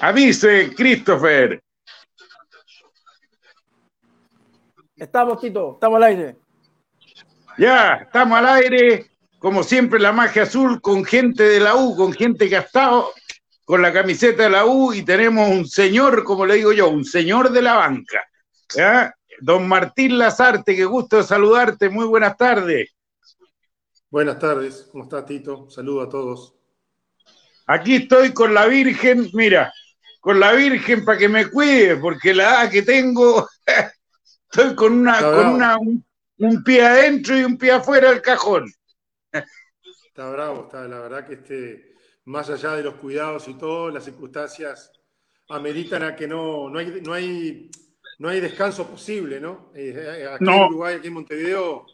Avise, Christopher. Estamos, Tito, estamos al aire. Ya, estamos al aire. Como siempre, la magia azul con gente de la U, con gente que ha estado con la camiseta de la U y tenemos un señor, como le digo yo, un señor de la banca. Don Martín Lazarte, qué gusto saludarte. Muy buenas tardes. Buenas tardes, ¿cómo está Tito? Saludo a todos. Aquí estoy con la Virgen, mira, con la Virgen para que me cuide, porque la edad que tengo, estoy con una, con una un, pie adentro y un pie afuera del cajón. Está bravo, está, la verdad que este, más allá de los cuidados y todo, las circunstancias ameritan a que no, no hay, no hay, no hay descanso posible, ¿no? Eh, aquí en Uruguay, aquí en Montevideo,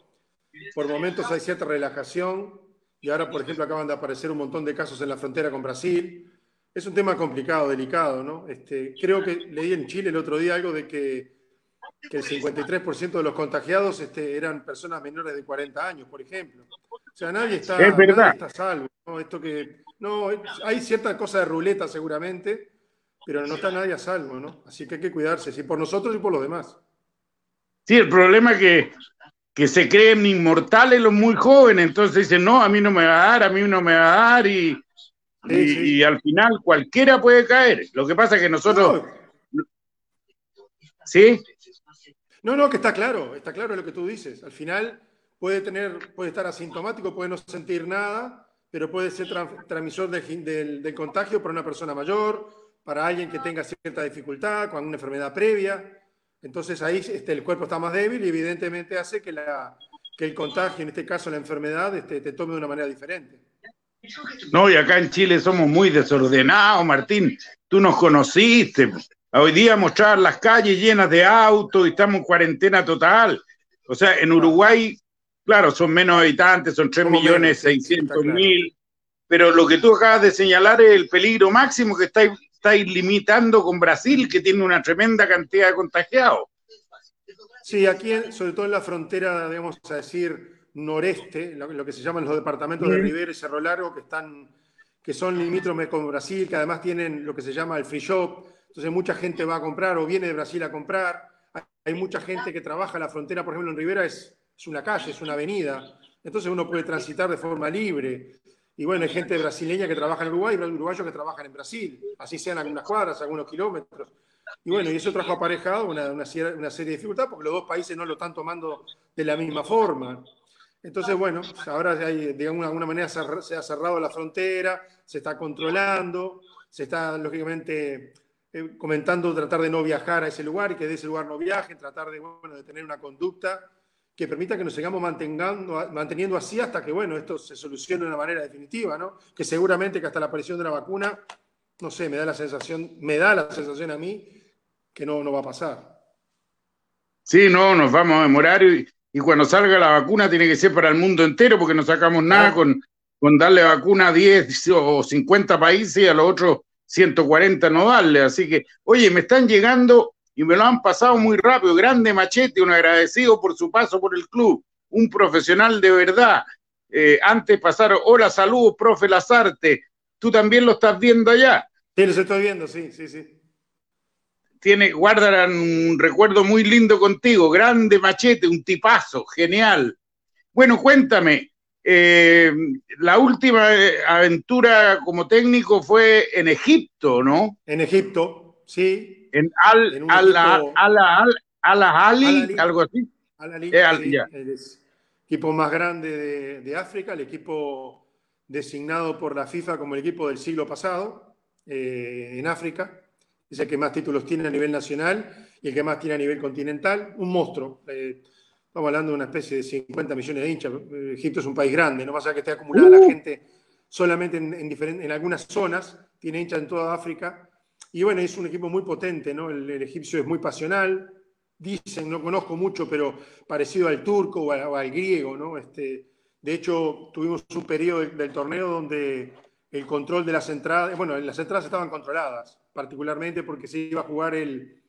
por momentos hay cierta relajación y ahora, por ejemplo, acaban de aparecer un montón de casos en la frontera con Brasil es un tema complicado, delicado, ¿no? Este, creo que leí en Chile el otro día algo de que, el 53% de los contagiados este, eran personas menores de 40 años, por ejemplo. O sea, nadie está, está salvo. ¿no? Esto que, no, hay cierta cosa de ruleta seguramente, pero no está nadie a salvo, ¿no? Así que hay que cuidarse, sí, por nosotros y por los demás. Sí, el problema es que, que se creen inmortales los muy jóvenes, entonces dicen, no, a mí no me va a dar, a mí no me va a dar, y, y, al final cualquiera puede caer. Lo que pasa es que nosotros... ¿Sí? No, no, que está claro, está claro lo que tú dices. Al final puede, tener, puede estar asintomático, puede no sentir nada, pero puede ser transmisor del, contagio para una persona mayor, para alguien que tenga cierta dificultad, con una enfermedad previa. Entonces ahí este, el cuerpo está más débil y evidentemente hace que, la, que el contagio, en este caso la enfermedad, este, te tome de una manera diferente. No, y acá en Chile somos muy desordenados, Martín. Tú nos conociste. Hoy día mostrar las calles llenas de autos y estamos en cuarentena total. O sea, en Uruguay, claro, son menos habitantes, son 3 millones 600 mil. Pero lo que tú acabas de señalar es el peligro máximo que estáis, estáis limitando con Brasil, que tiene una tremenda cantidad de contagiados. Sí, aquí, sobre todo en la frontera, debemos decir, noreste, lo, que se llaman los departamentos de Rivera y Cerro Largo, que, están, que son limítrofes con Brasil, que además tienen lo que se llama el free shop. Entonces mucha gente va a comprar o viene de Brasil a comprar. Hay mucha gente que trabaja en la frontera, por ejemplo, en Rivera es, es una calle, es una avenida. Entonces uno puede transitar de forma libre. Y bueno, hay gente brasileña que trabaja en Uruguay y uruguayos que trabajan en Brasil, así sean algunas cuadras, algunos kilómetros. Y bueno, y eso trajo aparejado una, una, una serie de dificultades porque los dos países no lo están tomando de la misma forma. Entonces, bueno, ahora hay, de alguna, manera se ha cerrado la frontera, se está controlando, se está, lógicamente, eh, comentando tratar de no viajar a ese lugar y que de ese lugar no viajen, tratar de, bueno, de tener una conducta que permita que nos sigamos mantengando, manteniendo así hasta que, bueno, esto se solucione de una manera definitiva, ¿no? Que seguramente que hasta la aparición de la vacuna, no sé, me da la sensación, me da la sensación a mí que no, no va a pasar. Sí, no, nos vamos a demorar y, y cuando salga la vacuna tiene que ser para el mundo entero, porque no sacamos nada con, con darle vacuna a 10 o 50 países y a los otros 140 no darle. Así que, oye, me están llegando y me lo han pasado muy rápido. Grande Machete, un agradecido por su paso por el club, un profesional de verdad. Eh, antes pasaron, hola, saludos, profe Lazarte. ¿Tú también lo estás viendo allá? Sí, lo estoy viendo, sí, sí, sí tiene, guardarán un recuerdo muy lindo contigo, grande machete, un tipazo, genial. Bueno, cuéntame, eh, la última eh, aventura como técnico fue en Egipto, ¿no? En Egipto, sí. En Al, al, al, al, Ali, algo así. Al Ali, eh, el equipo más grande de, África, el equipo designado por la FIFA como el equipo del siglo pasado en África es el que más títulos tiene a nivel nacional y el que más tiene a nivel continental. Un monstruo. Eh, estamos hablando de una especie de 50 millones de hinchas. Eh, Egipto es un país grande, no pasa que esté acumulada la uh. gente solamente en, en, algunas zonas, tiene hinchas en toda África. Y bueno, es un equipo muy potente, ¿no? El, egipcio es muy pasional. Dicen, no conozco mucho, pero parecido al turco o, al griego, ¿no? Este, de hecho, tuvimos un periodo del torneo donde el control de las entradas, bueno, las entradas estaban controladas, particularmente porque se iba a jugar el,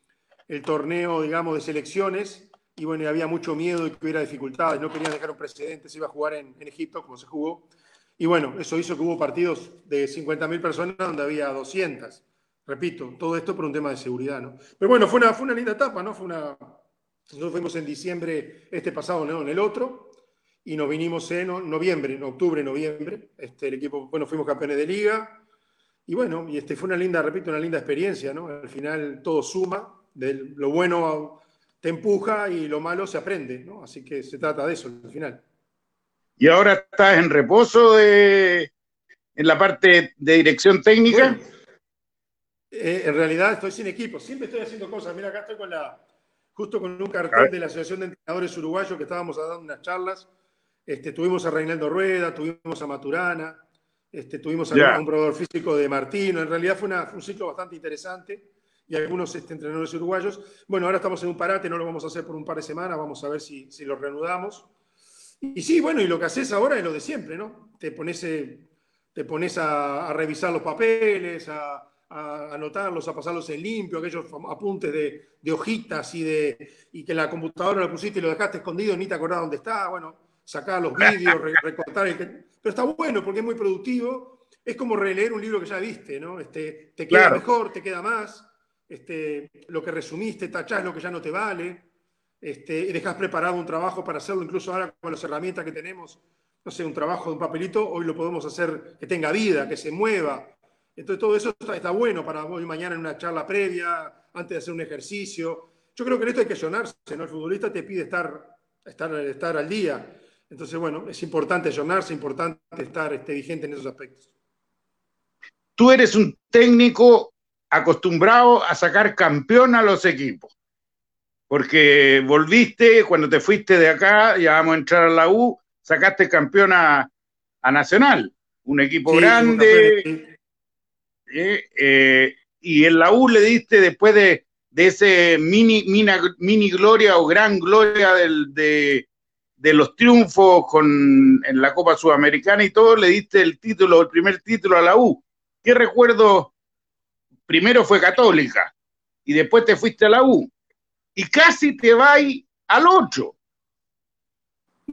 el torneo, digamos, de selecciones, y bueno, había mucho miedo de que hubiera dificultades, no querían dejar un precedente, se iba a jugar en, Egipto, como se jugó, y bueno, eso hizo que hubo partidos de 50.000 personas donde había 200. Repito, todo esto por un tema de seguridad, ¿no? Pero bueno, fue una, fue una linda etapa, ¿no? Fue una... Nosotros fuimos en diciembre este pasado, ¿no? En el otro, y nos vinimos en noviembre, en octubre, noviembre. Este, el equipo, bueno, fuimos campeones de liga, y bueno, y este fue una linda, repito, una linda experiencia, ¿no? Al final todo suma, de lo bueno te empuja y lo malo se aprende, ¿no? Así que se trata de eso al final. ¿Y ahora estás en reposo de, en la parte de dirección técnica? Eh, en realidad estoy sin equipo, siempre estoy haciendo cosas. Mira, acá estoy con la, justo con un cartel de la Asociación de Entrenadores Uruguayos que estábamos dando unas charlas. Este, tuvimos a Reinaldo Rueda, tuvimos a Maturana, este, tuvimos a un probador físico de Martino. En realidad fue, un ciclo bastante interesante y algunos este, entrenadores uruguayos. Bueno, ahora estamos en un parate, no lo vamos a hacer por un par de semanas, vamos a ver si, si lo reanudamos. Y, sí, bueno, y lo que haces ahora es lo de siempre, ¿no? Te pones, eh, te pones a, revisar los papeles, a, anotarlos, a pasarlos en limpio, aquellos apuntes de, de, hojitas y, de, y que la computadora lo pusiste y lo dejaste escondido, ni te acordás dónde está. Bueno, sacar los vídeos, recortar el que pero está bueno porque es muy productivo. Es como releer un libro que ya viste, ¿no? Este, te queda mejor, te queda más. Este, lo que resumiste, tachás lo que ya no te vale. Este, y dejas preparado un trabajo para hacerlo, incluso ahora con las herramientas que tenemos. No sé, un trabajo de un papelito, hoy lo podemos hacer que tenga vida, que se mueva. Entonces, todo eso está, bueno para hoy mañana en una charla previa, antes de hacer un ejercicio. Yo creo que en esto hay que sonarse, ¿no? El futbolista te pide estar, estar, estar al día. Entonces, bueno, es importante es importante estar este, vigente en esos aspectos. Tú eres un técnico acostumbrado a sacar campeón a los equipos, porque volviste, cuando te fuiste de acá, ya vamos a entrar a la U, sacaste campeón a, Nacional, un equipo grande, eh, eh, y en la U le diste después de, ese mini, mini, mini gloria o gran gloria de, de los triunfos con, en la Copa Sudamericana y todo, le diste el título, el primer título a la U. ¿Qué recuerdo? Primero fue Católica y después te fuiste a la U y casi te vas al 8.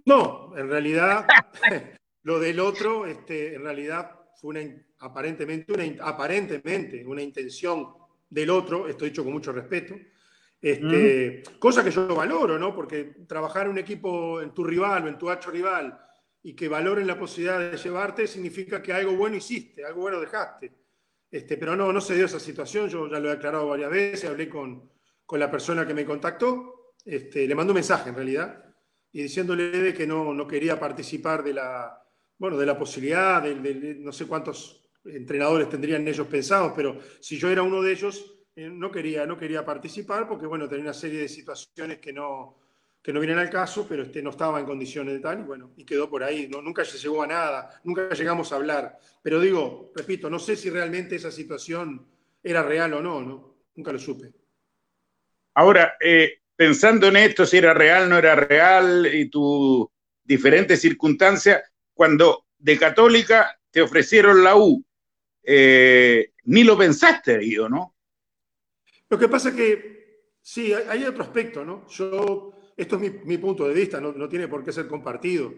No, en realidad, lo del otro, este, en realidad fue una, aparentemente, una, aparentemente una intención del otro, esto dicho con mucho respeto, este, Cosa que yo valoro, ¿no? Porque trabajar en un equipo, en tu rival o en tu hacho rival, y que valoren la posibilidad de llevarte, significa que algo bueno hiciste, algo bueno dejaste. Este, pero no, no se dio esa situación, yo ya lo he aclarado varias veces, hablé con, con la persona que me contactó, este, le mandó un mensaje en realidad, y diciéndole de que no, no quería participar de la, bueno, de la posibilidad, de, no sé cuántos entrenadores tendrían ellos pensados, pero si yo era uno de ellos, eh, no quería, no quería participar porque, bueno, tenía una serie de situaciones que no, que no vienen al caso, pero este, no estaba en condiciones de tal, y bueno, y quedó por ahí. No, nunca se llegó a nada, nunca llegamos a hablar. Pero digo, repito, no sé si realmente esa situación era real o no, ¿no? Nunca lo supe. Ahora, eh, pensando en esto, si era real, no era real, y tus diferentes circunstancias, cuando de católica te ofrecieron la U, eh, ni lo pensaste, digo, ¿no? Lo que pasa es que, sí, hay, otro aspecto, ¿no? Yo, esto es mi, punto de vista, no, tiene por qué ser compartido.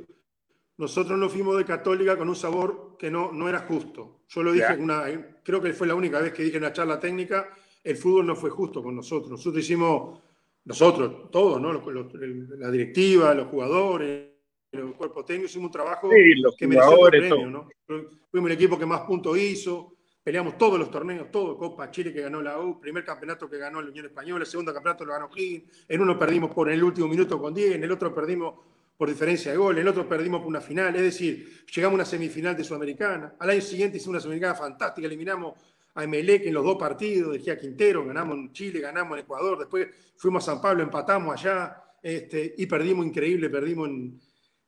Nosotros nos fuimos de Católica con un sabor que no, no era justo. Yo lo dije, una, creo que fue la única vez que dije en una charla técnica, el fútbol no fue justo con nosotros. Nosotros hicimos, nosotros, todos, ¿no? la directiva, los jugadores, el cuerpo técnico, hicimos un trabajo que mereció el premio, ¿no? Fuimos el equipo que más puntos hizo, peleamos todos los torneos, todo, Copa Chile que ganó la U, primer campeonato que ganó la Unión Española, segundo campeonato lo ganó Higgins, en uno perdimos por el último minuto con 10, en el otro perdimos por diferencia de gol, en el otro perdimos por una final, es decir, llegamos a una semifinal de Sudamericana, al año siguiente hicimos una Sudamericana fantástica, eliminamos a Emelec en los dos partidos, dejé a Quintero, ganamos en Chile, ganamos en Ecuador, después fuimos a San Pablo, empatamos allá, este, y perdimos increíble, perdimos en,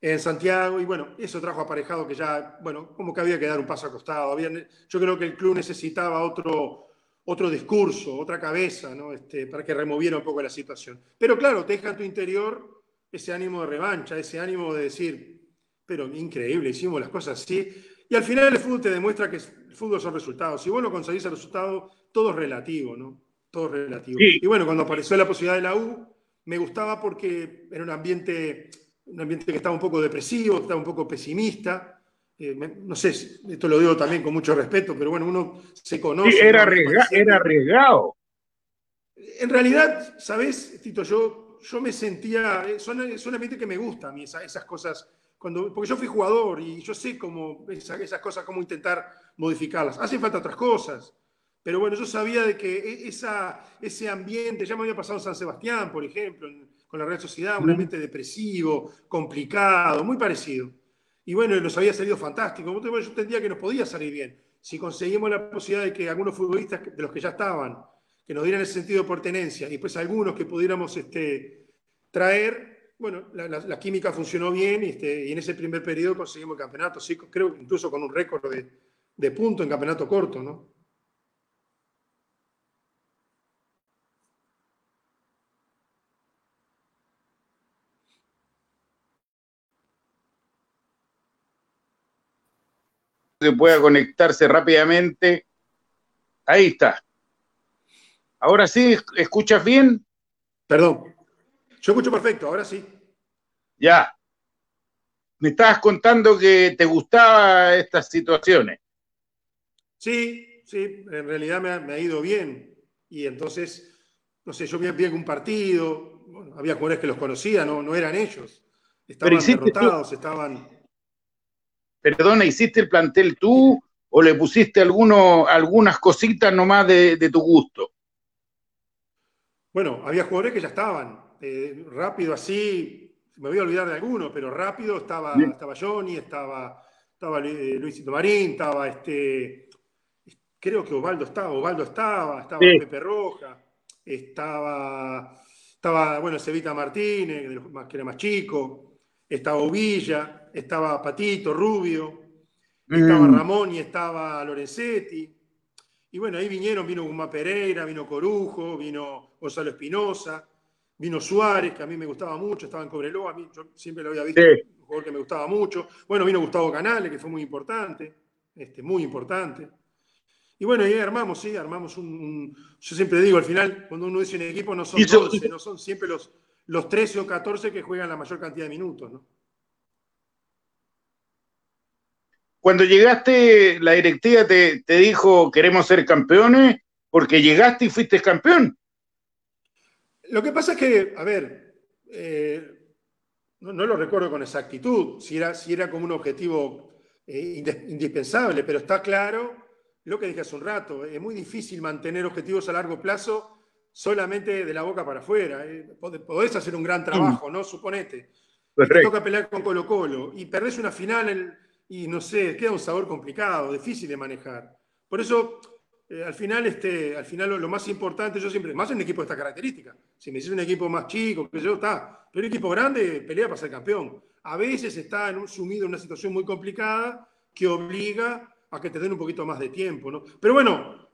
en Santiago y bueno, eso trajo aparejado que ya, bueno, como que había que dar un paso acostado. Había, yo creo que el club necesitaba otro, otro discurso, otra cabeza, ¿no? Este, para que removiera un poco la situación. Pero claro, te deja en tu interior ese ánimo de revancha, ese ánimo de decir, pero increíble, hicimos las cosas así. Y al final el fútbol te demuestra que el fútbol son resultados. Si vos no conseguís el resultado, todo es relativo, ¿no? todo relativo. Y bueno, cuando apareció la posibilidad de la U, me gustaba porque era un ambiente, un ambiente que estaba un poco depresivo, estaba un poco pesimista. Eh, no sé, esto lo digo también con mucho respeto, pero bueno, uno se conoce. era, era arriesgado. En realidad, ¿sabes, Tito? Yo, yo me sentía, eh, son, son ambientes que me gustan a mí, esas, esas cosas cuando, porque yo fui jugador y yo sé cómo esas, cosas, cómo intentar modificarlas. Hacen falta otras cosas. Pero bueno, yo sabía de que e, esa, ese ambiente, ya me había pasado en San Sebastián, por ejemplo, con la Real Sociedad, un ambiente depresivo, complicado, muy parecido. Y bueno, nos había salido fantástico. Yo entendía que nos podía salir bien. Si conseguimos la posibilidad de que algunos futbolistas de los que ya estaban, que nos dieran ese sentido de pertenencia, y después algunos que pudiéramos este, traer, bueno, la, química funcionó bien este, y en ese primer periodo conseguimos el campeonato, sí, creo incluso con un récord de, de puntos en campeonato corto, ¿no? Que pueda conectarse rápidamente. Ahí está. Ahora sí, ¿escuchas bien? Perdón. Yo escucho perfecto, ahora sí. Ya. Me estabas contando que te gustaban estas situaciones. Sí, sí, en realidad me ha, ido bien. Y entonces, no sé, yo vi, vi un partido, había jugadores que los conocía, no, no eran ellos. Estaban derrotados, estaban. Perdona, ¿hiciste el plantel tú o le pusiste alguno, algunas cositas nomás de, de tu gusto? Bueno, había jugadores que ya estaban. Eh, rápido así, me voy a olvidar de alguno, pero rápido estaba, estaba Johnny, estaba, estaba eh, Luisito Marín, estaba este, creo que Osvaldo estaba, Osvaldo estaba, estaba Pepe Roja, estaba, estaba, bueno, Cevita Martínez, que era más chico, estaba Ovilla, estaba Patito, Rubio, estaba mm. Ramón y estaba Lorenzetti. Y bueno, ahí vinieron, vino Guma Pereira, vino Corujo, vino Gonzalo Espinosa, Vino Suárez, que a mí me gustaba mucho, estaba en Cobreloa, a mí yo siempre lo había visto, un jugador que me gustaba mucho. Bueno, vino Gustavo Canales, que fue muy importante, este, muy importante. Y bueno, ahí armamos, sí, armamos un, Yo siempre digo, al final, cuando uno dice un equipo, no son 12, no son siempre los, los 13 o 14 que juegan la mayor cantidad de minutos, ¿no? Cuando llegaste, la directiva te, te dijo, queremos ser campeones, porque llegaste y fuiste campeón. Lo que pasa es que, a ver, eh, no, lo recuerdo con exactitud, si era, si era como un objetivo eh, indispensable, pero está claro lo que dije hace un rato, es muy difícil mantener objetivos a largo plazo solamente de la boca para afuera. Eh, podés hacer un gran trabajo, ¿no? Suponete. Te toca pelear con Colo Colo y perdés una final y no sé, queda un sabor complicado, difícil de manejar. Por eso eh, al final, este, al final lo, más importante, yo siempre, más en un equipo de esta característica. Si me dices un equipo más chico, que yo, está, pero un equipo grande pelea para ser campeón. A veces está en sumido en una situación muy complicada que obliga a que te den un poquito más de tiempo, ¿no? Pero bueno,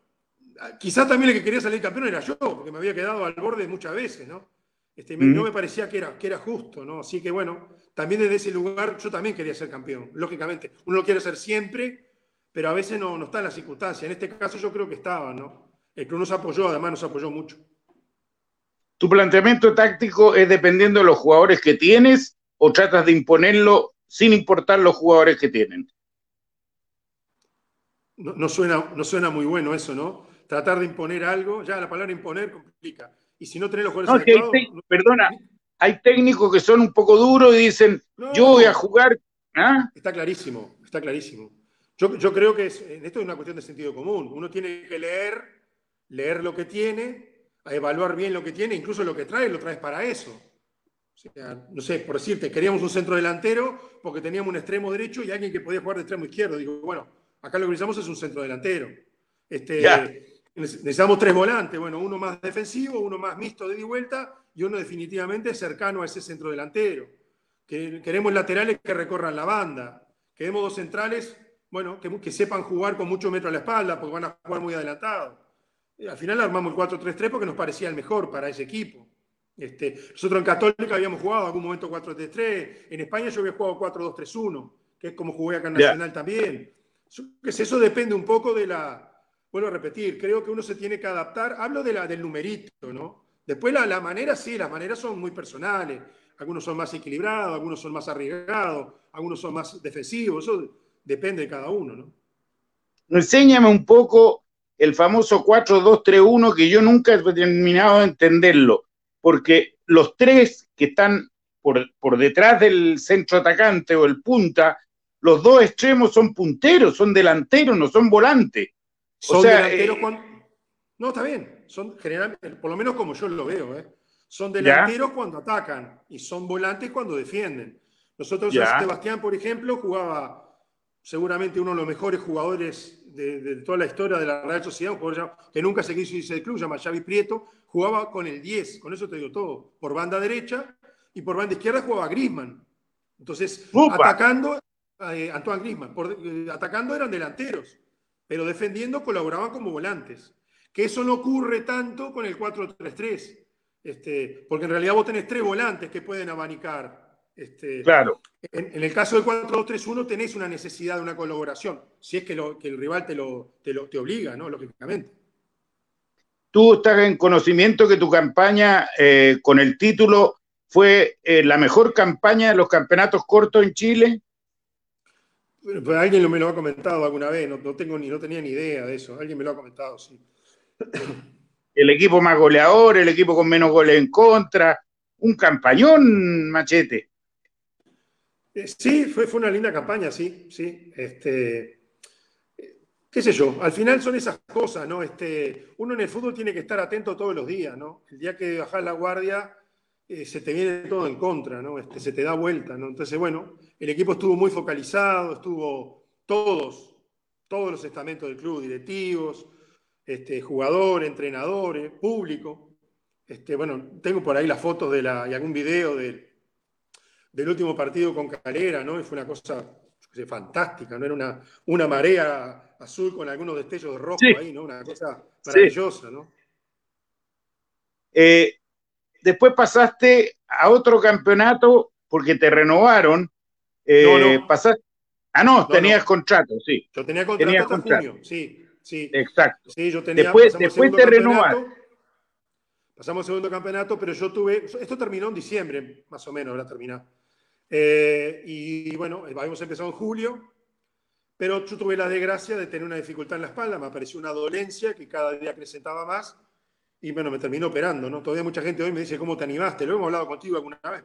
quizás también el que quería salir campeón era yo, porque me había quedado al borde muchas veces, ¿no? Este, No me parecía que era, que era justo, ¿no? Así que bueno, también desde ese lugar yo también quería ser campeón, lógicamente. Uno lo quiere ser siempre, pero a veces no, no está en la circunstancia. En este caso yo creo que estaba, ¿no? El club nos apoyó, además nos apoyó mucho. ¿Tu planteamiento táctico es dependiendo de los jugadores que tienes o tratas de imponerlo sin importar los jugadores que tienen? No, suena, no suena muy bueno eso, ¿no? Tratar de imponer algo, ya la palabra imponer complica. Y si no tenés los jugadores no, Perdona, hay técnicos que son un poco duros y dicen, yo voy a jugar. ¿ah? Está clarísimo, está clarísimo. Yo, creo que esto es una cuestión de sentido común. Uno tiene que leer, leer lo que tiene, a evaluar bien lo que tiene, incluso lo que trae, lo traes para eso. O sea, no sé, por decirte, queríamos un centro delantero porque teníamos un extremo derecho y alguien que podía jugar de extremo izquierdo. Digo, bueno, acá lo que necesitamos es un centro delantero. Este, necesitamos tres volantes, bueno, uno más defensivo, uno más mixto de y vuelta y uno definitivamente cercano a ese centro delantero. Que, queremos laterales que recorran la banda. Queremos dos centrales bueno, que, sepan jugar con mucho metro a la espalda, porque van a jugar muy adelantados. al final armamos el 4-3-3 porque nos parecía el mejor para ese equipo. Este, nosotros en Católica habíamos jugado en algún momento 4-3-3, en España yo había jugado 4-2-3-1, que es como jugué acá en Nacional también. Eso depende un poco de la, vuelvo a repetir, creo que uno se tiene que adaptar. Hablo de del numerito, ¿no? Después la, la manera, sí, las maneras son muy personales. Algunos son más equilibrados, algunos son más arriesgados, algunos son más defensivos. Eso depende de cada uno, ¿no? Enséñame un poco el famoso 4-2-3-1 que yo nunca he terminado de entenderlo, porque los tres que están por, por detrás del centro atacante o el punta, los dos extremos son punteros, son delanteros, no son volantes. Son delanteros eh, cuando... No, está bien. Son generalmente, por lo menos como yo lo veo, ¿eh? son delanteros cuando atacan y son volantes cuando defienden. Nosotros, Sebastián, por ejemplo, jugaba seguramente uno de los mejores jugadores de, toda la historia de la Real Sociedad, un jugador que nunca se quiso irse del club, se llama Xavi Prieto, jugaba con el 10, con eso te digo todo, por banda derecha y por banda izquierda jugaba Grisman. Entonces, atacando, eh, Antoine Grisman, eh, atacando eran delanteros, pero defendiendo colaboraban como volantes. Que eso no ocurre tanto con el 4-3-3, este, porque en realidad vos tenés tres volantes que pueden abanicar este, claro. En, el caso del 4-2-3-1 tenés una necesidad de una colaboración, si es que, el rival te lo, te obliga, ¿no? Lógicamente. Tú estás en conocimiento que tu campaña eh, con el título fue eh, la mejor campaña de los campeonatos cortos en Chile. Pues alguien me lo ha comentado alguna vez, no, tengo ni, no tenía ni idea de eso, alguien me lo ha comentado, sí. El equipo más goleador, el equipo con menos goles en contra, un campañón, machete. Eh, sí, fue, fue una linda campaña, sí, sí. Este, qué sé yo, al final son esas cosas, ¿no? Este, uno en el fútbol tiene que estar atento todos los días, ¿no? El día que bajas la guardia, eh, se te viene todo en contra, ¿no? Este, se te da vuelta, ¿no? Entonces, bueno, el equipo estuvo muy focalizado, estuvo todos, todos los estamentos del club, directivos, este, jugadores, entrenadores, público. Este, bueno, tengo por ahí las fotos de la, y algún video de, del último partido con Calera, ¿no? Y fue una cosa fantástica, ¿no? Era una, una marea azul con algunos destellos de rojo ahí, ¿no? Una cosa maravillosa, ¿no? Eh, después pasaste a otro campeonato porque te renovaron. Eh, no, Pasaste... Ah, no, tenías contrato, sí. Yo tenía contrato hasta junio, sí, sí. Exacto. Sí, yo tenía, después después te renovaron. Pasamos segundo campeonato, pero yo tuve. Esto terminó en diciembre, más o menos, habrá terminado. Eh, y bueno, habíamos empezado en julio, pero yo tuve la desgracia de tener una dificultad en la espalda, me apareció una dolencia que cada día acrecentaba más y bueno, me terminó operando, ¿no? Todavía mucha gente hoy me dice, ¿cómo te animaste? Lo hemos hablado contigo alguna vez.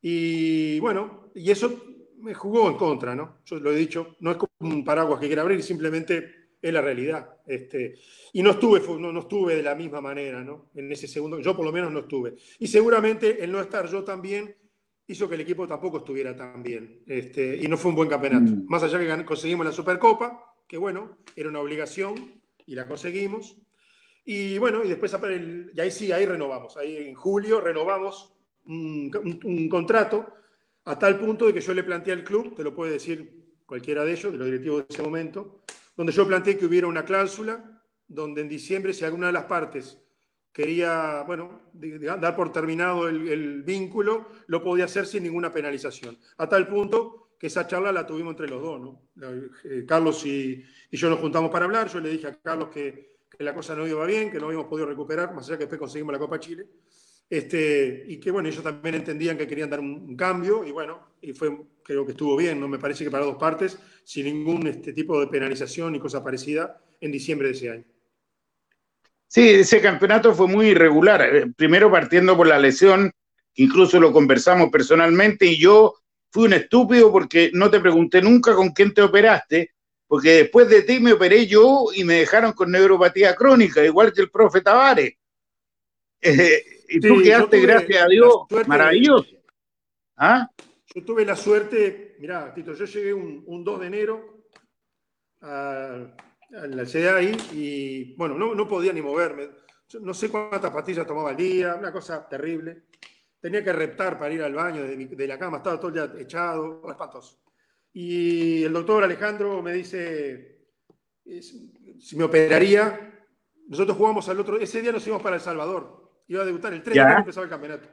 Y bueno, y eso me jugó en contra, ¿no? Yo lo he dicho, no es como un paraguas que quiera abrir, simplemente es la realidad. Este, y no estuve, no, no, estuve de la misma manera, ¿no? En ese segundo, yo por lo menos no estuve. Y seguramente el no estar yo también hizo que el equipo tampoco estuviera tan bien. Este, y no fue un buen campeonato. Mm. Más allá que conseguimos la Supercopa, que bueno, era una obligación y la conseguimos. Y bueno, y después, y ahí sí, ahí renovamos. Ahí en julio renovamos un, contrato a tal punto de que yo le planteé al club, te lo puede decir cualquiera de ellos, de los directivos de ese momento, donde yo planteé que hubiera una cláusula donde en diciembre, si alguna de las partes quería, bueno, dar por terminado el, vínculo, lo podía hacer sin ninguna penalización. A tal punto que esa charla la tuvimos entre los dos, ¿no? Eh, Carlos y, yo nos juntamos para hablar, yo le dije a Carlos que, la cosa no iba bien, que no habíamos podido recuperar, más allá que después conseguimos la Copa Chile, este, y que bueno, ellos también entendían que querían dar un, cambio, y bueno, y fue, creo que estuvo bien, ¿no? Me parece que para dos partes, sin ningún este, tipo de penalización ni cosa parecida, en diciembre de ese año. Sí, ese campeonato fue muy irregular. Eh, primero partiendo por la lesión, incluso lo conversamos personalmente, y yo fui un estúpido porque no te pregunté nunca con quién te operaste, porque después de ti me operé yo y me dejaron con neuropatía crónica, igual que el profe Tavares. Eh, y tú quedaste, gracias a Dios, maravilloso. ¿Ah? Yo tuve la suerte, mirá, Tito, yo llegué un, un 2 de enero a, la CDA ahí y bueno, no, no podía ni moverme. No sé cuántas pastillas tomaba al día, una cosa terrible. Tenía que reptar para ir al baño de, la cama, estaba todo el día echado, espantoso. Y el doctor Alejandro me dice si me operaría. Nosotros jugamos al otro, ese día nos íbamos para El Salvador. Iba a debutar el 3 de empezaba el campeonato.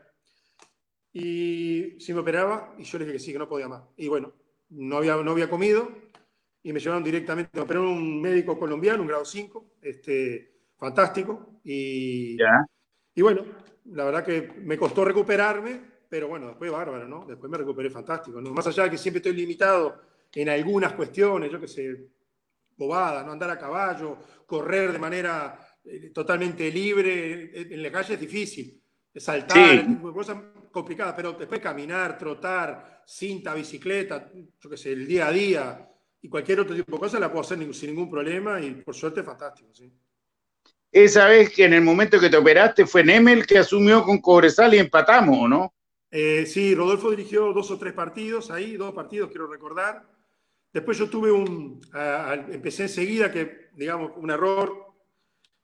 Y si me operaba, y yo le dije que sí, que no podía más. Y bueno, no había, no había comido, y me llevaron directamente, me operó un médico colombiano, un grado 5, este, fantástico. Y, y bueno, la verdad que me costó recuperarme, pero bueno, después bárbaro, ¿no? Después me recuperé fantástico, ¿no? Más allá de que siempre estoy limitado en algunas cuestiones, yo qué sé, bobada, ¿no? Andar a caballo, correr de manera eh, totalmente libre en la calle es difícil. Saltar, cosas complicadas, pero después caminar, trotar, cinta, bicicleta, yo qué sé, el día a día, y cualquier otro tipo de cosas la puedo hacer sin ningún problema y por suerte fantástico, sí. Esa vez que en el momento que te operaste fue Nemel que asumió con Cobresal y empatamos, ¿o no? Eh, sí, Rodolfo dirigió dos o tres partidos ahí, dos partidos quiero recordar. Después yo tuve un, empecé enseguida que, digamos, un error.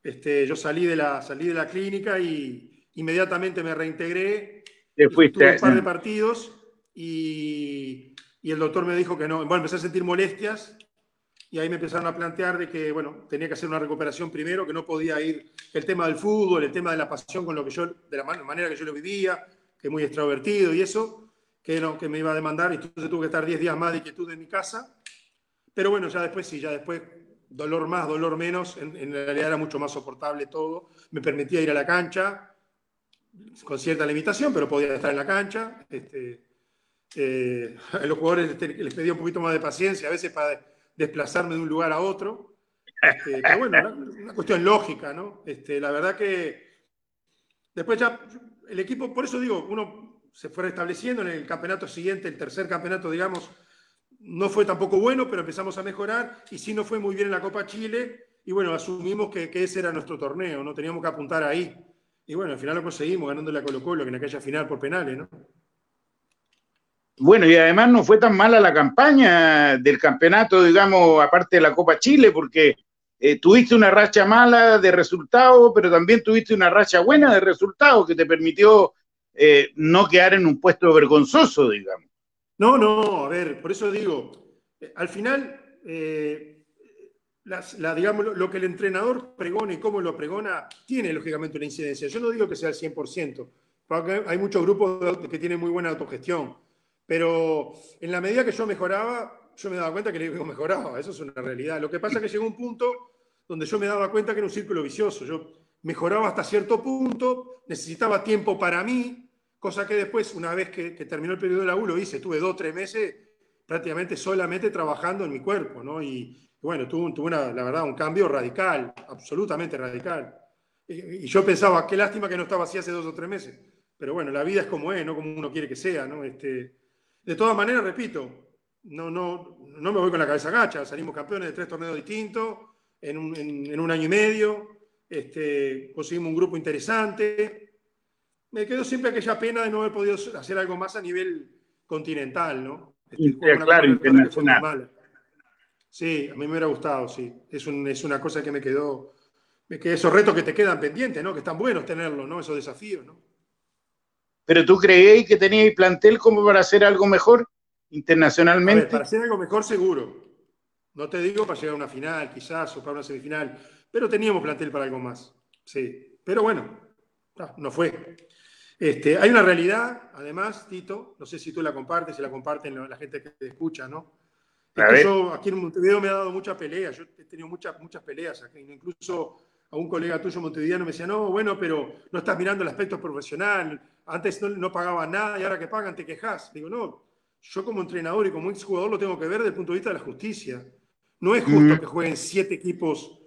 Este, yo salí de, la, salí de la clínica y inmediatamente me reintegré. Te fuiste. Tuve un par de partidos y y el doctor me dijo que no. Bueno, empecé a sentir molestias y ahí me empezaron a plantear de que, bueno, tenía que hacer una recuperación primero, que no podía ir el tema del fútbol, el tema de la pasión con lo que yo, de la manera que yo lo vivía, que muy extrovertido y eso, que, no, que me iba a demandar, y entonces tuve que estar 10 días más de quietud en mi casa. Pero bueno, ya después sí, ya después, dolor más, dolor menos, en, realidad era mucho más soportable todo. Me permitía ir a la cancha, con cierta limitación, pero podía estar en la cancha. Este, eh, a los jugadores les pedía un poquito más de paciencia a veces para desplazarme de un lugar a otro. Este, pero bueno, una, cuestión lógica, ¿no? Este, la verdad que después ya el equipo, por eso digo, uno se fue restableciendo en el campeonato siguiente, el tercer campeonato, digamos, no fue tampoco bueno, pero empezamos a mejorar y sí no fue muy bien en la Copa Chile y bueno, asumimos que, ese era nuestro torneo, no teníamos que apuntar ahí. Y bueno, al final lo conseguimos ganándole a Colo Colo, que en aquella final por penales, ¿no? Bueno, y además no fue tan mala la campaña del campeonato, digamos, aparte de la Copa Chile, porque eh, tuviste una racha mala de resultados, pero también tuviste una racha buena de resultados que te permitió eh, no quedar en un puesto vergonzoso, digamos. No, no, a ver, por eso digo, eh, al final, la, digamos, lo que el entrenador pregona y cómo lo pregona tiene lógicamente una incidencia. Yo no digo que sea el 100%, porque hay muchos grupos que tienen muy buena autogestión pero en la medida que yo mejoraba, yo me daba cuenta que el equipo mejoraba, eso es una realidad. Lo que pasa es que llegó un punto donde yo me daba cuenta que era un círculo vicioso. Yo mejoraba hasta cierto punto, necesitaba tiempo para mí, cosa que después, una vez que, terminó el periodo de la U, lo hice. Tuve dos o tres meses prácticamente solamente trabajando en mi cuerpo, ¿no? Y, bueno, tuve, una, la verdad un cambio radical, absolutamente radical. Y, y, yo pensaba, qué lástima que no estaba así hace dos o tres meses. Pero bueno, la vida es como es, no como uno quiere que sea, ¿no? Este, de todas maneras, repito, no, no, no me voy con la cabeza gacha. Salimos campeones de tres torneos distintos en un, año y medio. Este, conseguimos un grupo interesante. Me quedó siempre aquella pena de no haber podido hacer algo más a nivel continental, ¿no? Este, claro, internacional. Sí, a mí me hubiera gustado, sí. Es, es una cosa que me quedó, que esos retos que te quedan pendientes, ¿no? Que están buenos tenerlos, ¿no? Esos desafíos, ¿no? pero tú creéis que teníais plantel como para hacer algo mejor internacionalmente. para hacer algo mejor seguro. No te digo para llegar a una final, quizás, o para una semifinal, pero teníamos plantel para algo más. Sí, pero bueno, no, fue. Este, hay una realidad, además, Tito, no sé si tú la compartes, si la comparten la gente que te escucha, ¿no? yo aquí en Montevideo me ha dado muchas peleas, yo he tenido muchas, muchas peleas aquí, incluso a un colega tuyo montevideano me decía, no, bueno, pero no estás mirando el aspecto profesional, antes no, no pagaban nada y ahora que pagan te quejas. Digo, no, yo como entrenador y como exjugador lo tengo que ver desde el punto de vista de la justicia. No es justo que jueguen siete equipos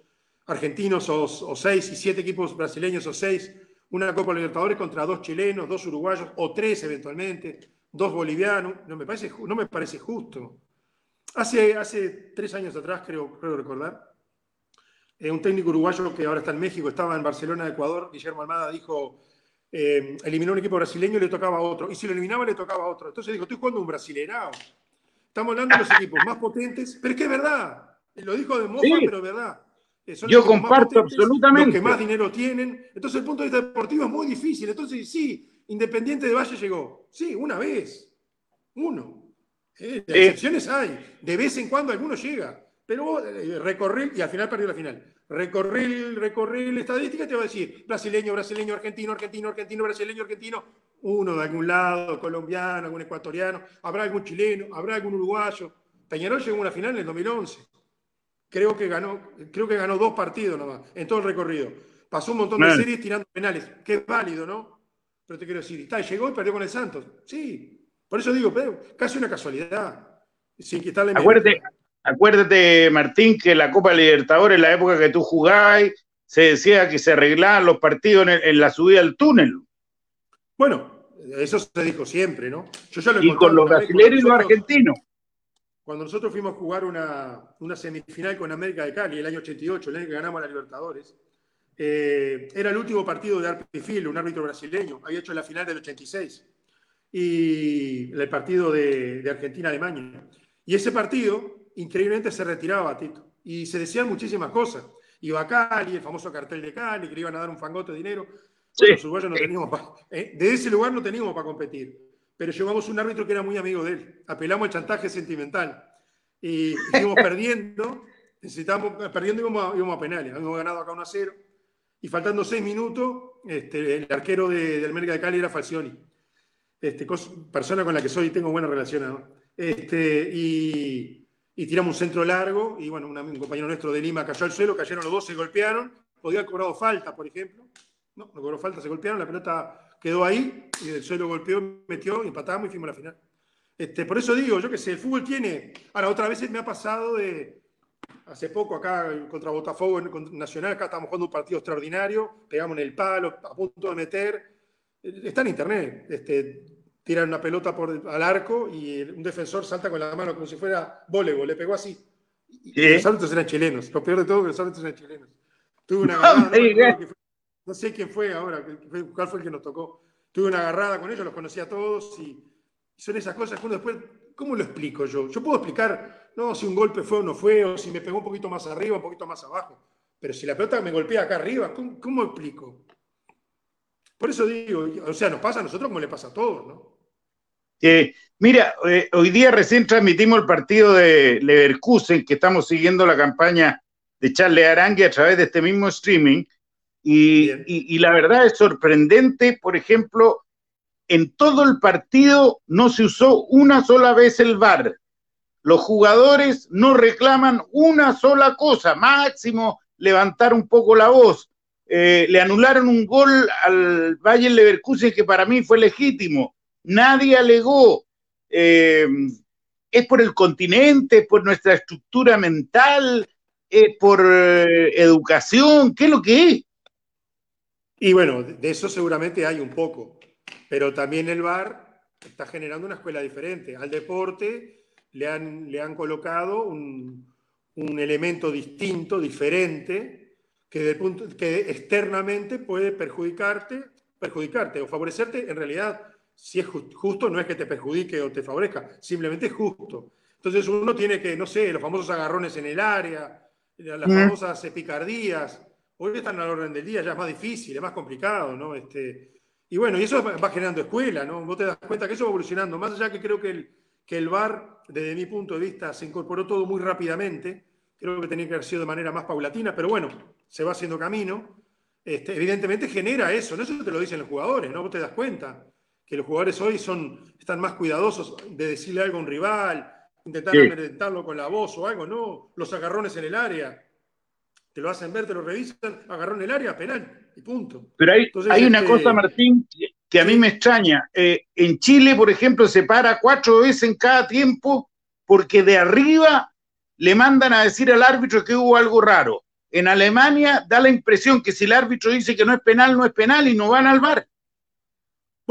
argentinos o, seis y siete equipos brasileños o seis una Copa Libertadores contra dos chilenos, dos uruguayos o tres eventualmente, dos bolivianos. No me parece, no me parece justo. Hace, hace tres años atrás, creo, creo recordar, eh, un técnico uruguayo que ahora está en México, estaba en Barcelona, Ecuador, Guillermo Almada, dijo, eh, eliminó un equipo brasileño y le tocaba a otro. Y si lo eliminaba, le tocaba a otro. Entonces dijo, estoy jugando un brasileirao. Estamos hablando de los equipos más potentes, pero es que es verdad. Lo dijo de mofa, pero es verdad. Eh, Yo comparto absolutamente. Los que más dinero tienen. Entonces el punto de vista deportivo es muy difícil. Entonces sí, Independiente de Valle llegó. Sí, una vez. Uno. Eh, excepciones hay. De vez en cuando alguno llega. Pero eh, recorrer, y al final perdió la final. Recorrer, recorrer la estadística te va a decir brasileño, brasileño, argentino, argentino, argentino, brasileño, argentino, uno de algún lado, colombiano, algún ecuatoriano, habrá algún chileno, habrá algún uruguayo, Peñarol llegó a una final en el 2011. Creo que ganó, creo que ganó dos partidos nomás, en todo el recorrido. Pasó un montón de series tirando penales, que es válido, ¿no? Pero te quiero decir, está, llegó y perdió con el Santos. Sí, por eso digo, casi una casualidad. Sin quitarle acuérdate, acuérdate, Martín, que la Copa Libertadores, en la época que tú jugabas, se decía que se arreglaban los partidos en, la subida al túnel. Bueno, eso se dijo siempre, ¿no? y con los brasileños y los argentinos. Cuando nosotros fuimos a jugar una, semifinal con América de Cali el año 88, el año que ganamos a la Libertadores, eh, era el último partido de Arpifil, un árbitro brasileño, había hecho la final del 86, y el partido de, Argentina-Alemania. Y ese partido, increíblemente, se retiraba, Tito, y se decían muchísimas cosas. Iba a Cali, el famoso cartel de Cali, que le iban a dar un fangote de dinero. Los uruguayos no teníamos eh, de ese lugar no teníamos para competir pero llevamos un árbitro que era muy amigo de él. Apelamos al chantaje sentimental. Y íbamos perdiendo, necesitábamos, perdiendo íbamos a, íbamos a penales. Habíamos ganado acá 1 a 0. Y faltando seis minutos, este, el arquero de, del América de Cali era Falcioni. Este, persona con la que soy y tengo buena relación. Este, y, y, tiramos un centro largo. Y bueno, un, compañero nuestro de Lima cayó al suelo, cayeron los dos, se golpearon. Podía haber cobrado falta, por ejemplo. No, no cobró falta, se golpearon. La pelota quedó ahí y el suelo golpeó, metió, empatamos y fuimos a la final. Este, por eso digo, yo que sé, el fútbol tiene. Ahora, otra vez me ha pasado de. Hace poco acá contra Botafogo en Nacional, acá estamos jugando un partido extraordinario, pegamos en el palo, a punto de meter. Está en internet. Este, tiran una pelota por, al arco y un defensor salta con la mano como si fuera voleibol, le pegó así. Y los árbitros eran chilenos. Lo peor de todo es que los árbitros eran chilenos. Tuve una no sé quién fue ahora, cuál fue el que nos tocó. Tuve una agarrada con ellos, los conocía a todos y son esas cosas que uno después, ¿cómo lo explico yo? Yo puedo explicar, no, si un golpe fue o no fue, o si me pegó un poquito más arriba, un poquito más abajo, pero si la pelota me golpea acá arriba, ¿cómo, explico? Por eso digo, o sea, nos pasa a nosotros como le pasa a todos, ¿no? Mira, eh, hoy día recién transmitimos el partido de Leverkusen, que estamos siguiendo la campaña de Charles Arangue a través de este mismo streaming. Y, la verdad es sorprendente, por ejemplo, en todo el partido no se usó una sola vez el VAR. Los jugadores no reclaman una sola cosa, máximo levantar un poco la voz. Eh, le anularon un gol al Bayern Leverkusen que para mí fue legítimo. Nadie alegó. Eh, es por el continente, es por nuestra estructura mental, es por eh, educación, ¿qué es lo que es? Y bueno, de eso seguramente hay un poco, pero también el VAR está generando una escuela diferente. Al deporte le han, le han colocado un, elemento distinto, diferente, que, punto, que externamente puede perjudicarte, perjudicarte o favorecerte. En realidad, si es justo, no es que te perjudique o te favorezca, simplemente es justo. Entonces uno tiene que, no sé, los famosos agarrones en el área, las famosas picardías, Hoy están la orden del día, ya es más difícil, es más complicado, ¿no? Este, y bueno, y eso va generando escuela, ¿no? Vos te das cuenta que eso va evolucionando. Más allá que creo que el, que el VAR, desde mi punto de vista, se incorporó todo muy rápidamente. Creo que tenía que haber sido de manera más paulatina, pero bueno, se va haciendo camino. Este, evidentemente genera eso, ¿no? Eso te lo dicen los jugadores, ¿no? Vos te das cuenta que los jugadores hoy son, están más cuidadosos de decirle algo a un rival, intentar sí. con la voz o algo, ¿no? Los agarrones en el área te lo hacen ver, te lo revisan, agarró el área, penal, y punto. Pero hay, hay una este, cosa, Martín, que a mí me extraña. Eh, en Chile, por ejemplo, se para cuatro veces en cada tiempo porque de arriba le mandan a decir al árbitro que hubo algo raro. En Alemania da la impresión que si el árbitro dice que no es penal, no es penal y no van al bar.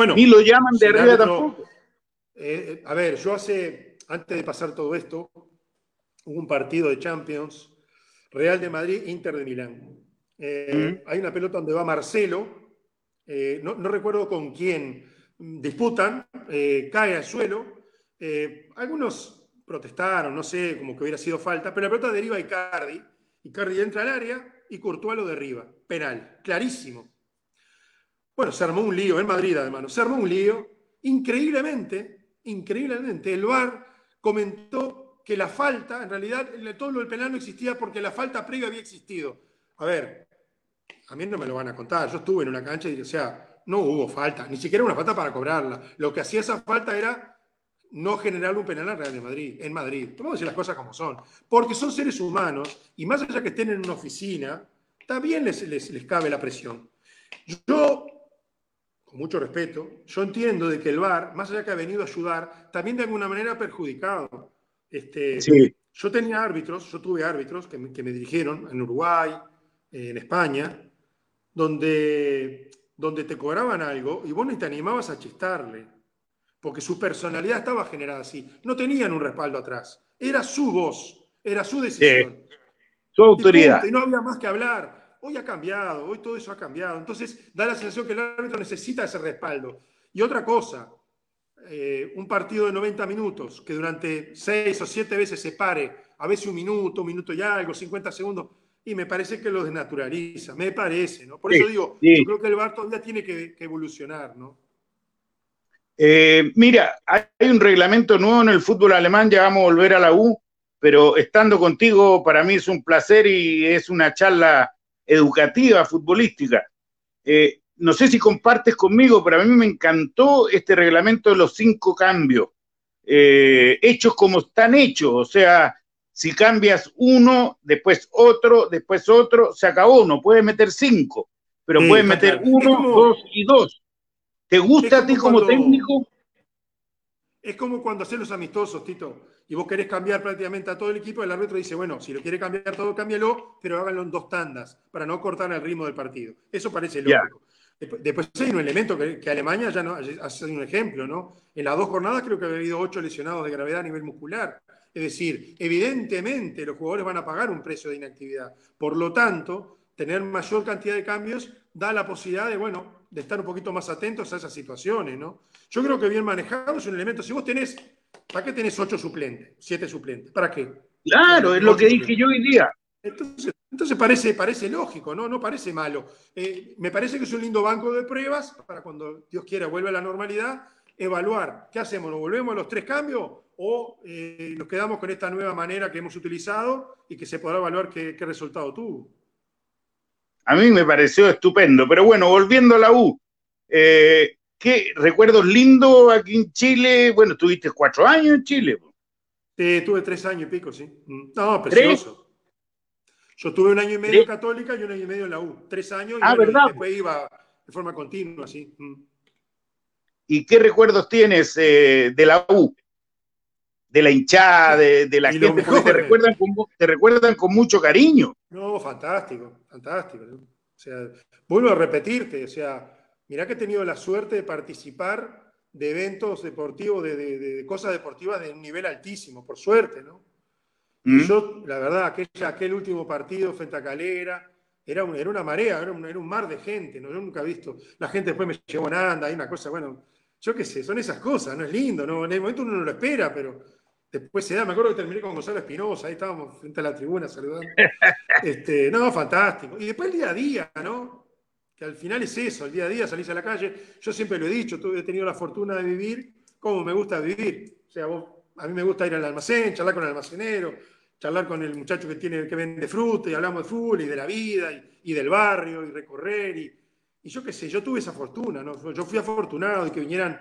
Bueno, ni lo llaman de arriba tampoco. Eh, a ver, yo hace, antes de pasar todo esto, hubo un partido de Champions Real de Madrid, Inter de Milán. Eh, hay una pelota donde va Marcelo, eh, no, recuerdo con quién, disputan, cae al suelo. algunos protestaron, no sé, como que hubiera sido falta, pero la pelota deriva a Icardi. Icardi entra al área y Courtois lo derriba. Penal, clarísimo. Bueno, se armó un lío, en Madrid además, se armó un lío. Increíblemente, increíblemente, el VAR comentó que la falta, en realidad, todo lo del penal no existía porque la falta previa había existido. A ver, a mí no me lo van a contar. Yo estuve en una cancha y, o sea, no hubo falta, ni siquiera una falta para cobrarla. Lo que hacía esa falta era no generar un penal al Real de Madrid, en Madrid. Vamos a decir las cosas como son. Porque son seres humanos y más allá que estén en una oficina, también les, les, les cabe la presión. Yo, con mucho respeto, yo entiendo de que el VAR, más allá que ha venido a ayudar, también de alguna manera ha perjudicado. Este, Sí. Yo tenía árbitros, yo tuve árbitros que me, que me dirigieron en Uruguay, en España, donde, donde te cobraban algo y vos ni te animabas a chistarle, porque su personalidad estaba generada así. No tenían un respaldo atrás. Era su voz, era su decisión. Su Y autoridad. punto, Y no había más que hablar. Hoy ha cambiado, hoy todo eso ha cambiado. Entonces da la sensación que el árbitro necesita ese respaldo. Y otra cosa, eh, un partido de 90 minutos que durante seis o siete veces se pare, a veces un minuto, un minuto y algo, 50 segundos, y me parece que lo desnaturaliza, me parece, ¿no? Por Sí, eso digo, sí. yo creo que el VAR todavía tiene que, que evolucionar, ¿no? Eh, mira, hay un reglamento nuevo en el fútbol alemán, ya vamos a volver a la U, pero estando contigo para mí es un placer y es una charla educativa, futbolística. Eh, no sé si compartes conmigo, pero a mí me encantó este reglamento de los cinco cambios, eh, hechos como están hechos, o sea, si cambias uno, después otro, después otro, se acabó, no puedes meter cinco, pero Sí, puedes meter uno, dos y dos. ¿Te gusta a ti como como cuando- técnico? Es como cuando haces los amistosos, Tito, y vos querés cambiar prácticamente a todo el equipo, el árbitro dice, bueno, si lo quiere cambiar todo, cámbialo, pero háganlo en dos tandas, para no cortar el ritmo del partido. Eso parece lógico. Después hay un elemento que, que Alemania ya no hace un ejemplo, ¿no? En las dos jornadas creo que ha habido ocho lesionados de gravedad a nivel muscular. Es decir, evidentemente los jugadores van a pagar un precio de inactividad. Por lo tanto, tener mayor cantidad de cambios da la posibilidad de, bueno, de estar un poquito más atentos a esas situaciones, ¿no? Yo creo que bien manejado es un elemento. Si vos tenés, ¿para qué tenés ocho suplentes, siete suplentes? ¿Para qué? Claro, es lo que dije yo hoy día. Entonces, entonces parece, parece lógico, ¿no? No parece malo. Eh, me parece que es un lindo banco de pruebas para cuando Dios quiera vuelva a la normalidad, evaluar qué hacemos, ¿nos volvemos a los tres cambios o eh, nos quedamos con esta nueva manera que hemos utilizado y que se podrá evaluar qué, qué resultado tuvo? A mí me pareció estupendo. Pero bueno, volviendo a la U, eh, ¿qué recuerdos lindos aquí en Chile? Bueno, estuviste cuatro años en Chile. Eh, tuve tres años y pico, sí. Mm. No, precioso. Yo tuve un año y medio ¿Tres? en Católica y un año y medio en la U. Tres años y, Ah, bueno, y ¿verdad? después iba de forma continua, sí. Mm. ¿Y qué recuerdos tienes eh, de la U? De la hinchada, de, de la Y gente, porque te recuerdan, con, te recuerdan con mucho cariño. No, fantástico, fantástico. ¿no? O sea, vuelvo a repetirte, o sea, mirá que he tenido la suerte de participar de eventos deportivos, de, de- de cosas deportivas de un nivel altísimo, por suerte, ¿no? ¿Mm? Yo, la verdad, aquella, aquel último partido frente a Calera, era, un- era una marea, era un, era un mar de gente, ¿no? Yo nunca he visto. La gente después me llevó en anda, hay una cosa, bueno, yo qué sé, son esas cosas, ¿no? Es lindo, ¿no? En el momento uno no lo espera, pero después se da. Me acuerdo que terminé con Gonzalo Espinosa, ahí estábamos frente a la tribuna saludando. Este, no, fantástico. Y después el día a día, ¿no? Que al final es eso, el día a día salís a la calle. Yo siempre lo he dicho, tuve- he tenido la fortuna de vivir como me gusta vivir. O sea, vos- a mí me gusta ir al almacén, charlar con el almacenero, charlar con el muchacho que, tiene, que vende fruta y hablamos de fútbol y de la vida y, y del barrio y recorrer. Y, y yo qué sé, yo tuve esa fortuna, ¿no? Yo fui afortunado de que vinieran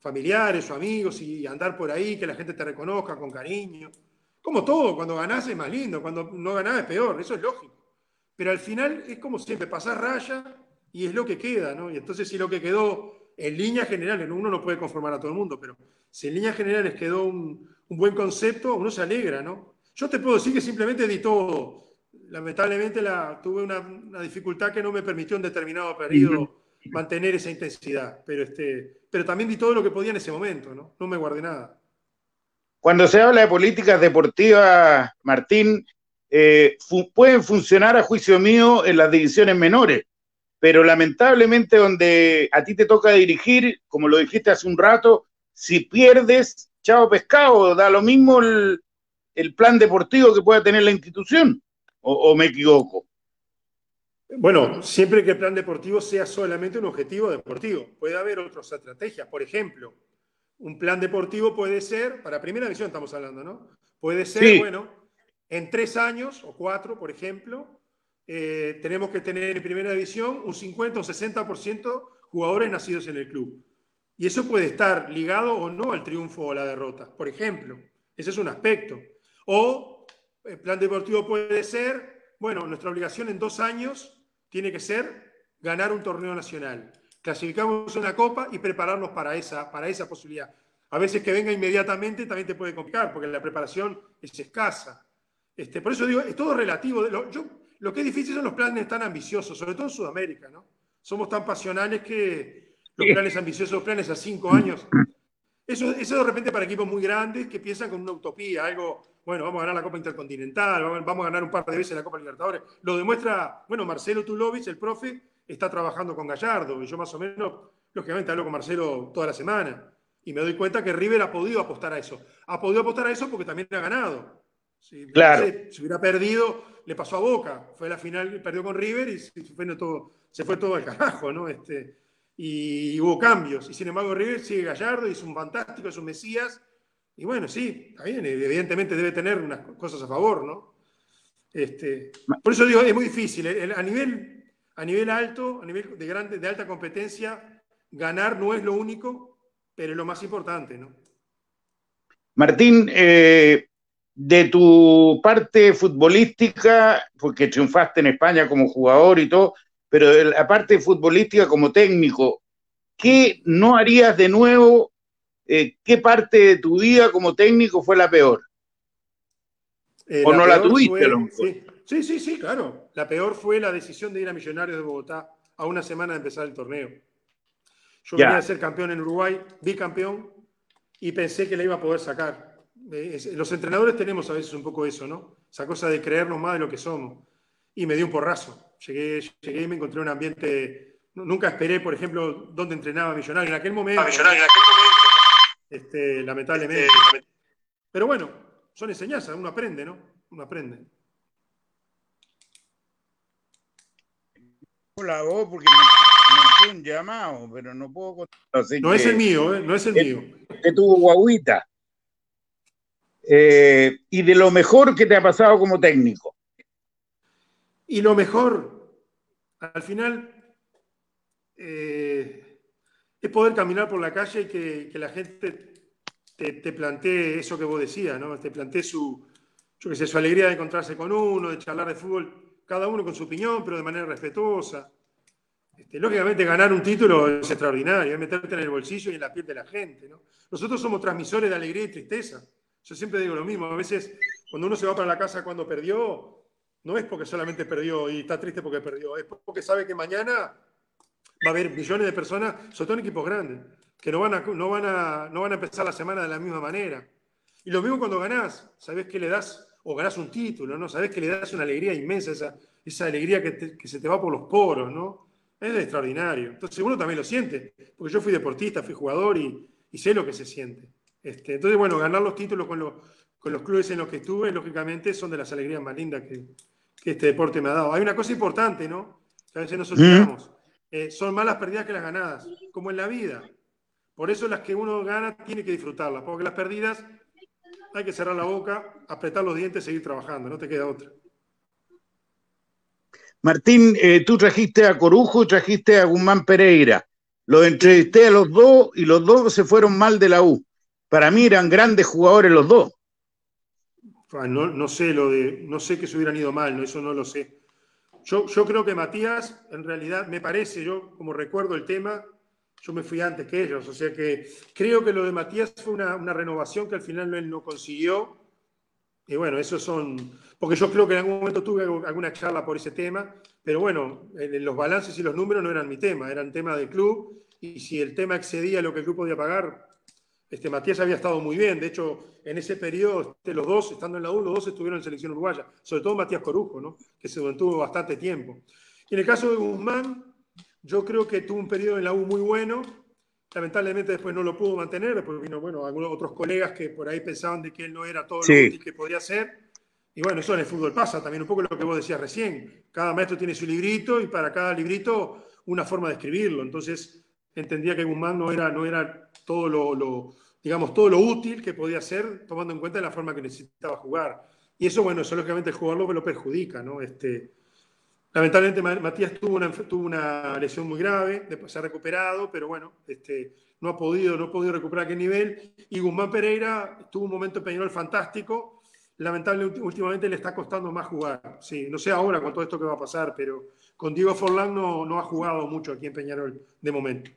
familiares o amigos y andar por ahí, que la gente te reconozca con cariño. Como todo, cuando ganás es más lindo, cuando no ganás es peor, eso es lógico. Pero al final es como siempre, pasar raya y es lo que queda, ¿no? Y entonces si lo que quedó en líneas generales, ¿no? uno no puede conformar a todo el mundo, pero si en líneas generales quedó un, un buen concepto, uno se alegra, ¿no? Yo te puedo decir que simplemente di todo. Lamentablemente la, tuve una, una dificultad que no me permitió en determinado periodo mantener esa intensidad, pero, este, pero también di todo lo que podía en ese momento, ¿no? No me guardé nada. Cuando se habla de políticas deportivas, Martín, eh, pueden funcionar a juicio mío en las divisiones menores, pero lamentablemente donde a ti te toca dirigir, como lo dijiste hace un rato, si pierdes, chao pescado, da lo mismo el, plan deportivo que pueda tener la institución, o me equivoco. Bueno, siempre que el plan deportivo sea solamente un objetivo deportivo. Puede haber otras estrategias. Por ejemplo, un plan deportivo puede ser, para primera división estamos hablando, ¿no? Puede ser, Sí. bueno, en tres años o cuatro, por ejemplo, eh, tenemos que tener en primera división un 50 o 60% jugadores nacidos en el club. Y eso puede estar ligado o no al triunfo o la derrota, por ejemplo. Ese es un aspecto. O el plan deportivo puede ser, bueno, nuestra obligación en dos años tiene que ser ganar un torneo nacional. Clasificamos una copa y prepararnos para esa, para esa posibilidad. A veces que venga inmediatamente también te puede complicar, porque la preparación es escasa. Este, por eso digo, es todo relativo. Lo, yo, lo que es difícil son los planes tan ambiciosos, sobre todo en Sudamérica, ¿no? Somos tan pasionales que los planes ambiciosos, los planes a cinco años, eso, eso de repente para equipos muy grandes que piensan con una utopía, algo, bueno, vamos a ganar la Copa Intercontinental, vamos a ganar un par de veces la Copa Libertadores. Lo demuestra, bueno, Marcelo Tulovic, el profe, está trabajando con Gallardo, y yo más o menos, lógicamente hablo con Marcelo toda la semana, y me doy cuenta que River ha podido apostar a eso. Ha podido apostar a eso porque también ha ganado. Si, claro. si hubiera perdido, le pasó a Boca. Fue la final, perdió con River y se fue todo, se fue todo al carajo, ¿no? Este, y hubo cambios. Y sin embargo, River sigue Gallardo y es un fantástico, es un Mesías. Y bueno, sí, está bien, evidentemente debe tener unas cosas a favor, ¿no? Este, por eso digo, es muy difícil. A nivel, a nivel alto, a nivel de, grande, de alta competencia, ganar no es lo único, pero es lo más importante, ¿no? Martín, eh, de tu parte futbolística, porque triunfaste en España como jugador y todo, pero de la parte futbolística como técnico, ¿qué no harías de nuevo? Eh, ¿Qué parte de tu vida como técnico fue la peor? Eh, ¿O no la tuviste? sí, sí, sí, claro. La peor fue la decisión de ir a Millonarios de Bogotá a una semana de empezar el torneo. Yo quería a ser campeón en Uruguay, bicampeón, y pensé que la iba a poder sacar. Los entrenadores tenemos a veces un poco eso, ¿no? Esa cosa de creernos más de lo que somos. Y me dio un porrazo. Llegué, llegué y me encontré un ambiente. Nunca esperé, por ejemplo, dónde entrenaba Millonario en aquel momento. Millonario en aquel momento. Este, lamentablemente. Pero bueno, son enseñanzas, uno aprende, ¿no? Uno aprende. Hola, vos, porque me, me un llamado, pero no puedo No es el mío, ¿eh? No es el mío. Que tuvo guaguita. Eh, y de lo mejor que te ha pasado como técnico. Y lo mejor, al final, eh, es poder caminar por la calle y que, la gente te, plantee eso que vos decías, ¿no? Te plantee su, yo sé, su alegría de encontrarse con uno, de charlar de fútbol, cada uno con su opinión, pero de manera respetuosa. Este, lógicamente, ganar un título es extraordinario, es meterte en el bolsillo y en la piel de la gente. ¿no? Nosotros somos transmisores de alegría y tristeza. Yo siempre digo lo mismo, a veces cuando uno se va para la casa cuando perdió, no es porque solamente perdió y está triste porque perdió, es porque sabe que mañana va a haber millones de personas, sobre todo en equipos grandes, que no van a, no van a, no van a empezar la semana de la misma manera. Y lo mismo cuando ganás, sabes que le das, o ganás un título, ¿no? Sabes que le das una alegría inmensa, esa, esa alegría que, que se te va por los poros, ¿no? Es extraordinario. Entonces uno también lo siente, porque yo fui deportista, fui jugador y, y sé lo que se siente. Este, entonces, bueno, ganar los títulos con, los clubes en los que estuve, lógicamente, son de las alegrías más lindas que, este deporte me ha dado. Hay una cosa importante, ¿no? Que a veces nos olvidamos. Eh, son más las perdidas que las ganadas, como en la vida. Por eso las que uno gana tiene que disfrutarlas, porque las perdidas hay que cerrar la boca, apretar los dientes y seguir trabajando, no te queda otra. Martín, eh, tú trajiste a Corujo y trajiste a Guzmán Pereira. Los entrevisté a los dos y los dos se fueron mal de la U para mí eran grandes jugadores los dos. Ah, no, sé lo de, no sé que se hubieran ido mal, ¿no? eso no lo sé. Yo, yo creo que Matías, en realidad, me parece, yo como recuerdo el tema, yo me fui antes que ellos, o sea que creo que lo de Matías fue una, renovación que al final él no consiguió. Y bueno, eso son, porque yo creo que en algún momento tuve alguna charla por ese tema, pero bueno, los balances y los números no eran mi tema, eran tema del club, y si el tema excedía lo que el club podía pagar, este, Matías había estado muy bien, de hecho, en ese periodo, este, los dos, estando en la U, los dos estuvieron en selección uruguaya, sobre todo Matías Corujo, ¿no? que se mantuvo bastante tiempo. Y en el caso de Guzmán, yo creo que tuvo un periodo en la U muy bueno, lamentablemente después no lo pudo mantener, después vino, bueno, algunos otros colegas que por ahí pensaban de que él no era todo lo que podría ser. Y bueno, eso en el fútbol pasa, también un poco lo que vos decías recién. Cada maestro tiene su librito y para cada librito una forma de escribirlo. Entonces entendía que Guzmán no era, no era todo lo, digamos, todo lo útil que podía ser, tomando en cuenta la forma que necesitaba jugar. Y eso, bueno, eso lógicamente el jugador lo, perjudica, ¿no? Este, Lamentablemente Matías tuvo una, tuvo una lesión muy grave, después se ha recuperado, pero bueno, este, no ha podido, no ha podido recuperar aquel nivel. Y Guzmán Pereira tuvo un momento en Peñarol fantástico. Lamentablemente últimamente le está costando más jugar. Sí, no sé ahora con todo esto que va a pasar, pero con Diego Forlán no, no ha jugado mucho aquí en Peñarol de momento.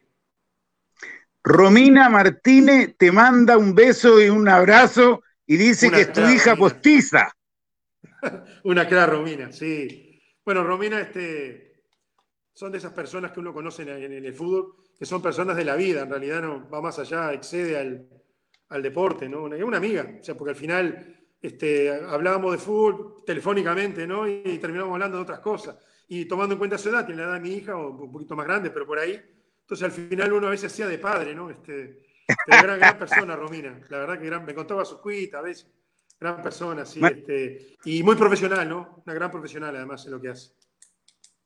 Romina Martínez te manda un beso y un abrazo y dice que es tu hija postiza. Una clara Romina, sí. Bueno, Romina, este, son de esas personas que uno conoce en, el fútbol, que son personas de la vida, en realidad no va más allá, excede al, deporte, ¿no? Es una amiga, o sea, porque al final este, hablábamos de fútbol telefónicamente, ¿no? Y, terminamos hablando de otras cosas. Y tomando en cuenta su edad, tiene la edad de mi hija, o un poquito más grande, pero por ahí. Entonces al final uno a veces hacía de padre, ¿no? Este, pero gran, gran persona, Romina. La verdad que gran, me contaba sus cuitas a veces. Gran persona, sí. Este, y muy profesional, ¿no? Una gran profesional, además, en lo que hace.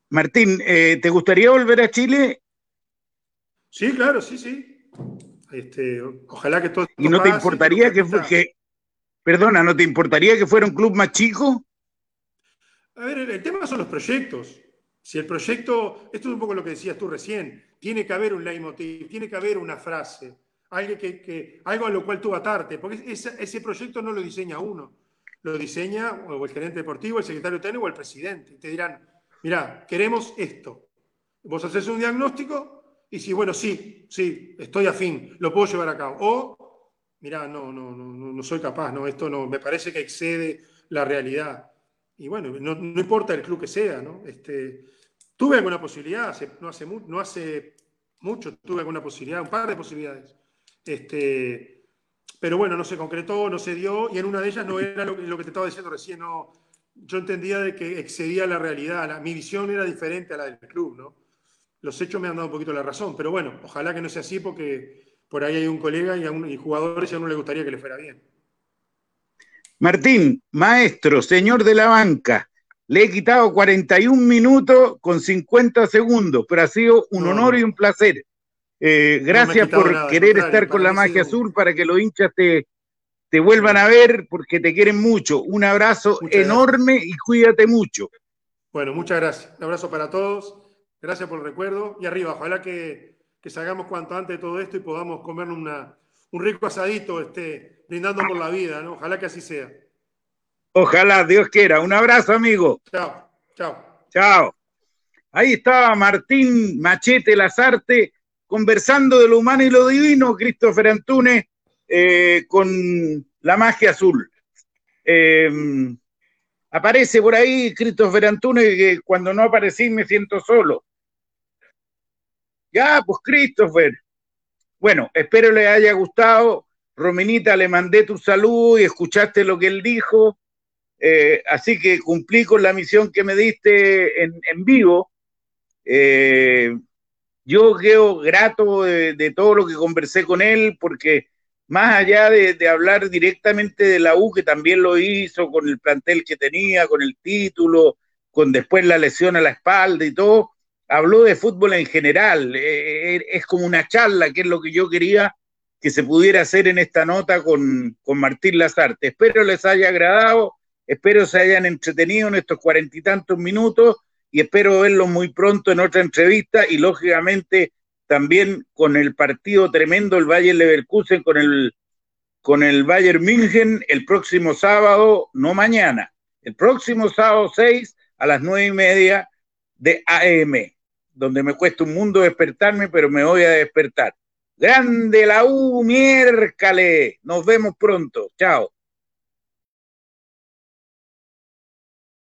Martín, eh, ¿te gustaría volver a Chile? Sí, claro, sí, sí. Este, ojalá que todo. ¿Y no te importaría que, que, perdona, ¿no te importaría que fuera un club más chico? A ver, el, tema son los proyectos. Si el proyecto, esto es un poco lo que decías tú recién, tiene que haber un leitmotiv, tiene que haber una frase algo, que, algo a lo cual tú atarte, porque ese, proyecto no lo diseña uno, lo diseña el gerente deportivo, el secretario técnico o el presidente. Te dirán, mira, queremos esto. Vos haces un diagnóstico y si, bueno, sí, sí, estoy afín, lo puedo llevar a cabo. O, mira, no, no, no, no soy capaz, no, esto no, me parece que excede la realidad. Y bueno, no, importa el club que sea, ¿no? Este, tuve alguna posibilidad, no, hace, no hace mucho tuve alguna posibilidad, un par de posibilidades. Este, pero bueno, no se concretó, no se dio, y en una de ellas no era lo, que te estaba diciendo recién, no, yo entendía de que excedía la realidad, mi visión era diferente a la del club, ¿no? Los hechos me han dado un poquito la razón, pero bueno, ojalá que no sea así porque por ahí hay un colega y, a jugadores y a uno le gustaría que le fuera bien. Martín, maestro, señor de la banca, le he quitado 41 minutos con 50 segundos, pero ha sido un honor y un placer. Eh, gracias por querer estar con la magia azul para que los hinchas te, te vuelvan a ver porque te quieren mucho. Un abrazo enorme y cuídate mucho. Bueno, muchas gracias. Un abrazo para todos. Gracias por el recuerdo. Y arriba, ojalá que, que salgamos cuanto antes de todo esto y podamos comer una, un rico asadito, este, brindando por la vida, ¿no? Ojalá que así sea. Ojalá, Dios quiera. Un abrazo, amigo. Chao, chao. Chao. Ahí estaba Martín Machete Lazarte conversando de lo humano y lo divino, Christopher Antunes, eh, con la magia azul. Eh, aparece por ahí Christopher Antunes, que cuando no aparecí me siento solo. Ya, pues Christopher. Bueno, espero le haya gustado. Rominita, le mandé tu saludo y escuchaste lo que él dijo. Eh, así que cumplí con la misión que me diste en, en vivo. Eh, yo quedo grato de, todo lo que conversé con él, porque más allá de, hablar directamente de la U, que también lo hizo con el plantel que tenía, con el título, con después la lesión a la espalda y todo, habló de fútbol en general. Eh, eh, es como una charla, que es lo que yo quería que se pudiera hacer en esta nota con, con Martín Lazarte. Espero les haya agradado, espero se hayan entretenido en estos cuarenta y tantos minutos y espero verlo muy pronto en otra entrevista y lógicamente también con el partido tremendo el Bayern Leverkusen con el con el Bayern München el próximo sábado, no mañana, el próximo sábado 6 a las nueve y media de AM, donde me cuesta un mundo despertarme, pero me voy a despertar. Grande la U, miércale. Nos vemos pronto. Chao.